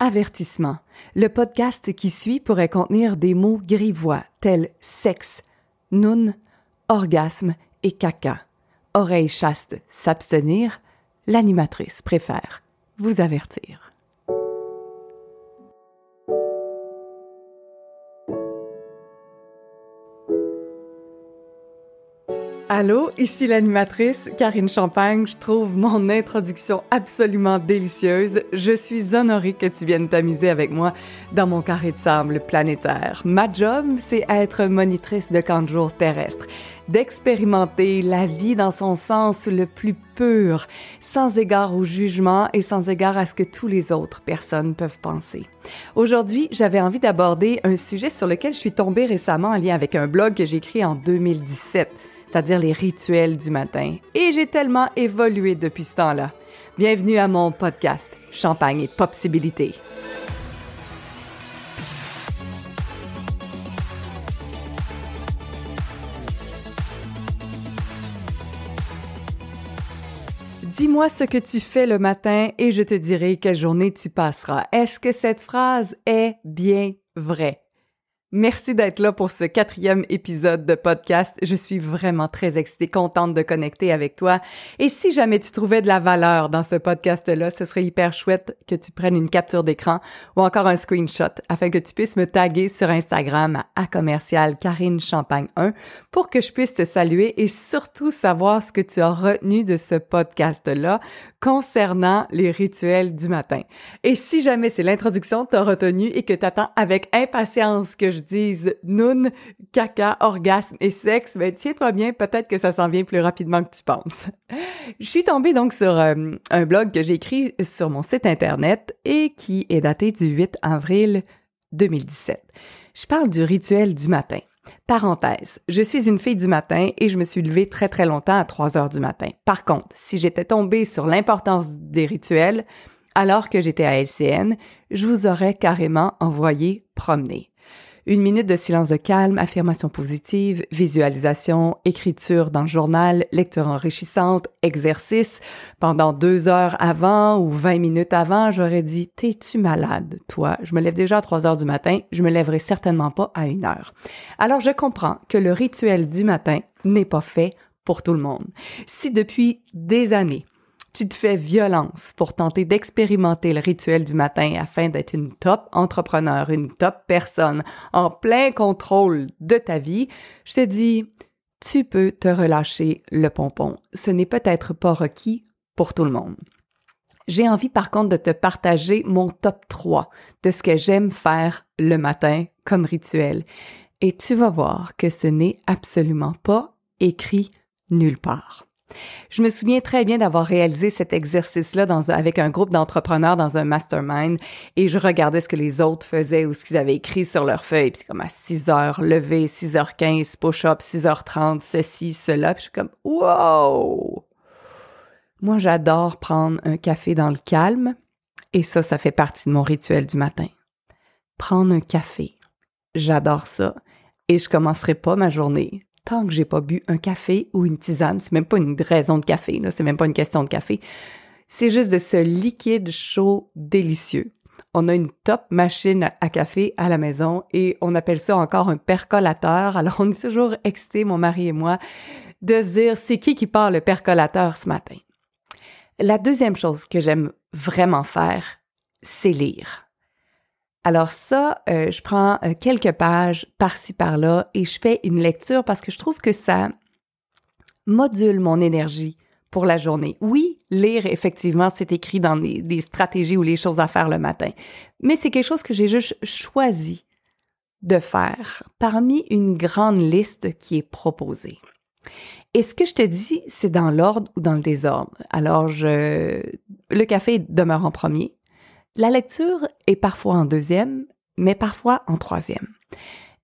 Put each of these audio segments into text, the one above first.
Avertissement. Le podcast qui suit pourrait contenir des mots grivois tels sexe, noun, orgasme et caca. Oreilles chastes s'abstenir. L'animatrice préfère vous avertir. Allô, ici l'animatrice Karine Champagne. Je trouve mon introduction absolument délicieuse. Je suis honorée que tu viennes t'amuser avec moi dans mon carré de sable planétaire. Ma job, c'est être monitrice de camp de jour terrestre, d'expérimenter la vie dans son sens le plus pur, sans égard au jugement et sans égard à ce que tous les autres personnes peuvent penser. Aujourd'hui, j'avais envie d'aborder un sujet sur lequel je suis tombée récemment en lien avec un blog que j'ai écrit en 2017 c'est-à-dire les rituels du matin. Et j'ai tellement évolué depuis ce temps-là. Bienvenue à mon podcast Champagne et Possibilité. Dis-moi ce que tu fais le matin et je te dirai quelle journée tu passeras. Est-ce que cette phrase est bien vraie? Merci d'être là pour ce quatrième épisode de podcast. Je suis vraiment très excitée, contente de connecter avec toi. Et si jamais tu trouvais de la valeur dans ce podcast-là, ce serait hyper chouette que tu prennes une capture d'écran ou encore un screenshot afin que tu puisses me taguer sur Instagram à commercial Karine Champagne 1 pour que je puisse te saluer et surtout savoir ce que tu as retenu de ce podcast-là concernant les rituels du matin. Et si jamais c'est l'introduction que tu as retenu et que tu attends avec impatience que je dise noun, caca, orgasme et sexe, ben tiens-toi bien, peut-être que ça s'en vient plus rapidement que tu penses. je suis tombée donc sur euh, un blog que j'ai écrit sur mon site internet et qui est daté du 8 avril 2017. Je parle du rituel du matin. Parenthèse, je suis une fille du matin et je me suis levée très très longtemps à 3 heures du matin. Par contre, si j'étais tombée sur l'importance des rituels, alors que j'étais à LCN, je vous aurais carrément envoyé promener. Une minute de silence de calme, affirmation positive, visualisation, écriture dans le journal, lecture enrichissante, exercice. Pendant deux heures avant ou vingt minutes avant, j'aurais dit, t'es-tu malade, toi? Je me lève déjà à trois heures du matin, je me lèverai certainement pas à une heure. Alors je comprends que le rituel du matin n'est pas fait pour tout le monde. Si depuis des années, tu te fais violence pour tenter d'expérimenter le rituel du matin afin d'être une top entrepreneur, une top personne en plein contrôle de ta vie, je te dis, tu peux te relâcher le pompon. Ce n'est peut-être pas requis pour tout le monde. J'ai envie par contre de te partager mon top 3 de ce que j'aime faire le matin comme rituel. Et tu vas voir que ce n'est absolument pas écrit nulle part. Je me souviens très bien d'avoir réalisé cet exercice-là avec un groupe d'entrepreneurs dans un mastermind et je regardais ce que les autres faisaient ou ce qu'ils avaient écrit sur leur feuille. Puis comme à 6 heures levé, 6h15 push-up, 6h30 ceci, cela. Puis je suis comme wow! Moi, j'adore prendre un café dans le calme et ça, ça fait partie de mon rituel du matin. Prendre un café. J'adore ça. Et je commencerai pas ma journée tant que j'ai pas bu un café ou une tisane, c'est même pas une raison de café, là, c'est même pas une question de café. C'est juste de ce liquide chaud délicieux. On a une top machine à café à la maison et on appelle ça encore un percolateur. Alors on est toujours excités, mon mari et moi, de dire c'est qui qui part le percolateur ce matin? La deuxième chose que j'aime vraiment faire, c'est lire. Alors ça, euh, je prends euh, quelques pages par-ci par-là et je fais une lecture parce que je trouve que ça module mon énergie pour la journée. Oui, lire, effectivement, c'est écrit dans les, stratégies ou les choses à faire le matin, mais c'est quelque chose que j'ai juste choisi de faire parmi une grande liste qui est proposée. Et ce que je te dis, c'est dans l'ordre ou dans le désordre. Alors, je, le café demeure en premier. La lecture est parfois en deuxième, mais parfois en troisième.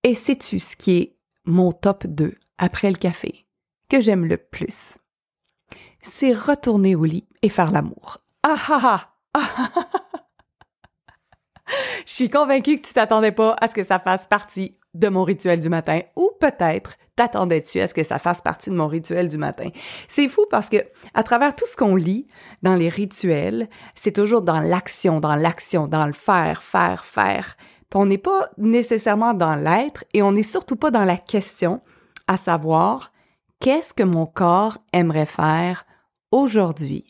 Et sais-tu ce qui est mon top 2 après le café, que j'aime le plus? C'est retourner au lit et faire l'amour. Ah ah ah! Je suis convaincue que tu t'attendais pas à ce que ça fasse partie de mon rituel du matin, ou peut-être t'attendais-tu à ce que ça fasse partie de mon rituel du matin? C'est fou parce que à travers tout ce qu'on lit dans les rituels, c'est toujours dans l'action, dans l'action, dans le faire, faire, faire. Puis on n'est pas nécessairement dans l'être et on n'est surtout pas dans la question, à savoir qu'est-ce que mon corps aimerait faire aujourd'hui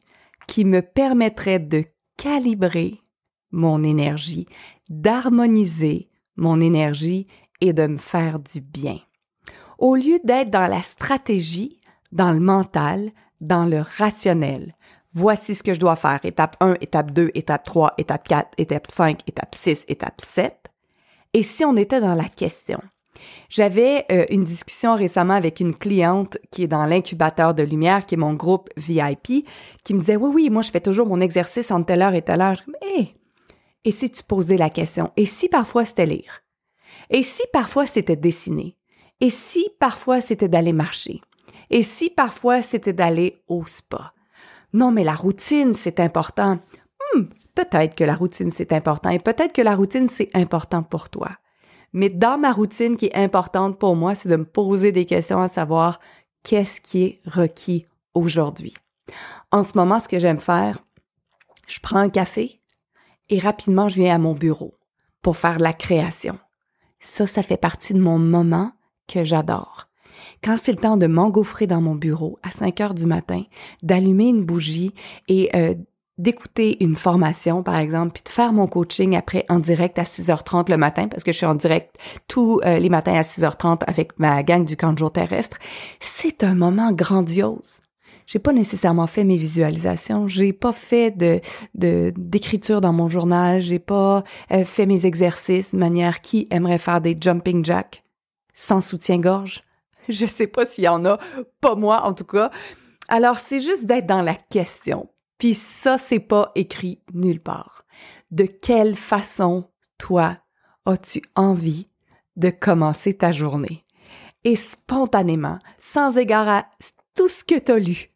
qui me permettrait de calibrer mon énergie, d'harmoniser mon énergie et de me faire du bien? Au lieu d'être dans la stratégie, dans le mental, dans le rationnel, voici ce que je dois faire. Étape 1, étape 2, étape 3, étape 4, étape 5, étape 6, étape 7. Et si on était dans la question? J'avais euh, une discussion récemment avec une cliente qui est dans l'incubateur de lumière, qui est mon groupe VIP, qui me disait, oui, oui, moi, je fais toujours mon exercice entre telle heure et telle heure. Hé, et si tu posais la question? Et si parfois c'était lire? Et si parfois c'était dessiner? Et si parfois c'était d'aller marcher? Et si parfois c'était d'aller au spa? Non, mais la routine, c'est important. Hmm, peut-être que la routine, c'est important. Et peut-être que la routine, c'est important pour toi. Mais dans ma routine qui est importante pour moi, c'est de me poser des questions à savoir qu'est-ce qui est requis aujourd'hui. En ce moment, ce que j'aime faire, je prends un café et rapidement, je viens à mon bureau pour faire la création. Ça, ça fait partie de mon moment j'adore. Quand c'est le temps de m'engouffrer dans mon bureau à 5 heures du matin, d'allumer une bougie et euh, d'écouter une formation, par exemple, puis de faire mon coaching après en direct à 6h30 le matin, parce que je suis en direct tous euh, les matins à 6h30 avec ma gang du camp de jour terrestre, c'est un moment grandiose j'ai pas nécessairement fait mes visualisations, j'ai pas fait de d'écriture dans mon journal, j'ai pas euh, fait mes exercices de manière qui aimerait faire des jumping jacks sans soutien-gorge. Je sais pas s'il y en a, pas moi en tout cas. Alors c'est juste d'être dans la question. Puis ça c'est pas écrit nulle part. De quelle façon toi as-tu envie de commencer ta journée? Et spontanément, sans égard à tout ce que tu as lu,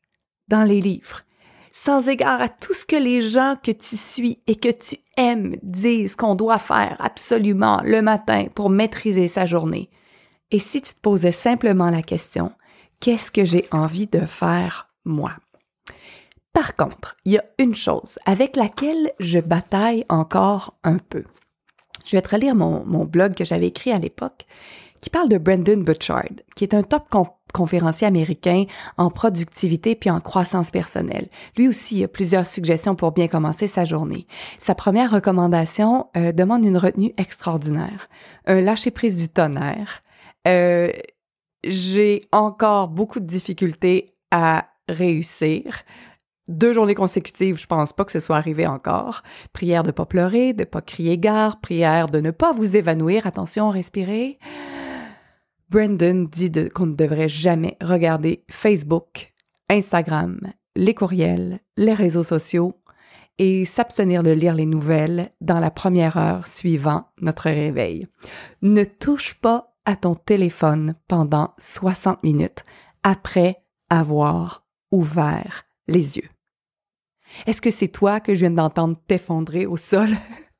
dans les livres, sans égard à tout ce que les gens que tu suis et que tu aimes disent qu'on doit faire absolument le matin pour maîtriser sa journée. Et si tu te posais simplement la question, qu'est-ce que j'ai envie de faire moi? Par contre, il y a une chose avec laquelle je bataille encore un peu. Je vais te relire mon, blog que j'avais écrit à l'époque qui parle de Brendan Butchard, qui est un top conférencier américain en productivité puis en croissance personnelle. Lui aussi a plusieurs suggestions pour bien commencer sa journée. Sa première recommandation euh, demande une retenue extraordinaire, un lâcher prise du tonnerre. Euh, j'ai encore beaucoup de difficultés à réussir. Deux journées consécutives, je pense pas que ce soit arrivé encore. Prière de pas pleurer, de pas crier gare, prière de ne pas vous évanouir. Attention, respirez. Brandon dit qu'on ne devrait jamais regarder Facebook, Instagram, les courriels, les réseaux sociaux et s'abstenir de lire les nouvelles dans la première heure suivant notre réveil. Ne touche pas à ton téléphone pendant 60 minutes après avoir ouvert les yeux. Est-ce que c'est toi que je viens d'entendre t'effondrer au sol?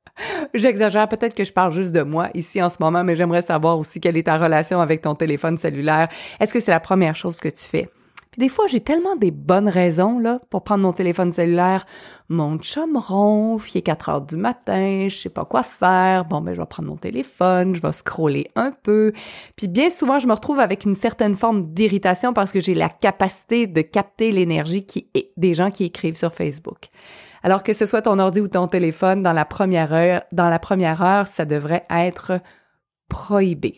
J'exagère, peut-être que je parle juste de moi ici en ce moment, mais j'aimerais savoir aussi quelle est ta relation avec ton téléphone cellulaire. Est-ce que c'est la première chose que tu fais? Puis des fois, j'ai tellement des bonnes raisons là pour prendre mon téléphone cellulaire. Mon chum ronfle, il est 4 heures du matin, je sais pas quoi faire. Bon, ben je vais prendre mon téléphone, je vais scroller un peu. Puis bien souvent, je me retrouve avec une certaine forme d'irritation parce que j'ai la capacité de capter l'énergie qui est des gens qui écrivent sur Facebook. Alors que ce soit ton ordi ou ton téléphone, dans la première heure, dans la première heure, ça devrait être prohibé.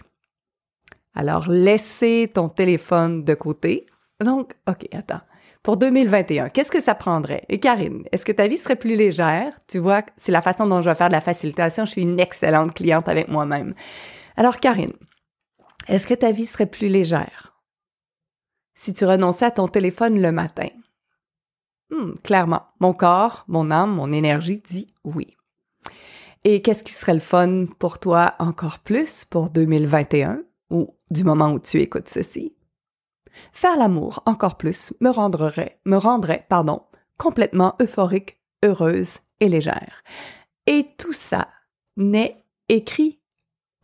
Alors, laissez ton téléphone de côté. Donc, OK, attends. Pour 2021, qu'est-ce que ça prendrait? Et Karine, est-ce que ta vie serait plus légère? Tu vois, c'est la façon dont je vais faire de la facilitation. Je suis une excellente cliente avec moi-même. Alors, Karine, est-ce que ta vie serait plus légère si tu renonçais à ton téléphone le matin? Hmm, clairement, mon corps, mon âme, mon énergie dit oui. Et qu'est-ce qui serait le fun pour toi encore plus pour 2021 ou du moment où tu écoutes ceci? Faire l'amour encore plus me rendrait, me rendrait, pardon, complètement euphorique, heureuse et légère. Et tout ça n'est écrit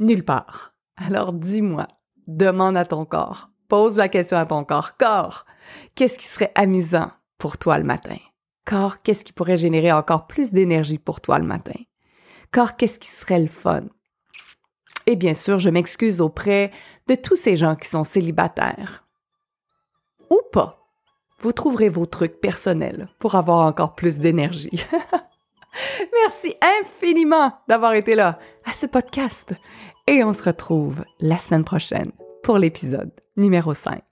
nulle part. Alors dis-moi, demande à ton corps Pose la question à ton corps. Corps, qu'est-ce qui serait amusant pour toi le matin? Corps, qu'est-ce qui pourrait générer encore plus d'énergie pour toi le matin? Corps, qu'est-ce qui serait le fun? Et bien sûr, je m'excuse auprès de tous ces gens qui sont célibataires. Ou pas. Vous trouverez vos trucs personnels pour avoir encore plus d'énergie. Merci infiniment d'avoir été là à ce podcast. Et on se retrouve la semaine prochaine pour l'épisode numéro 5.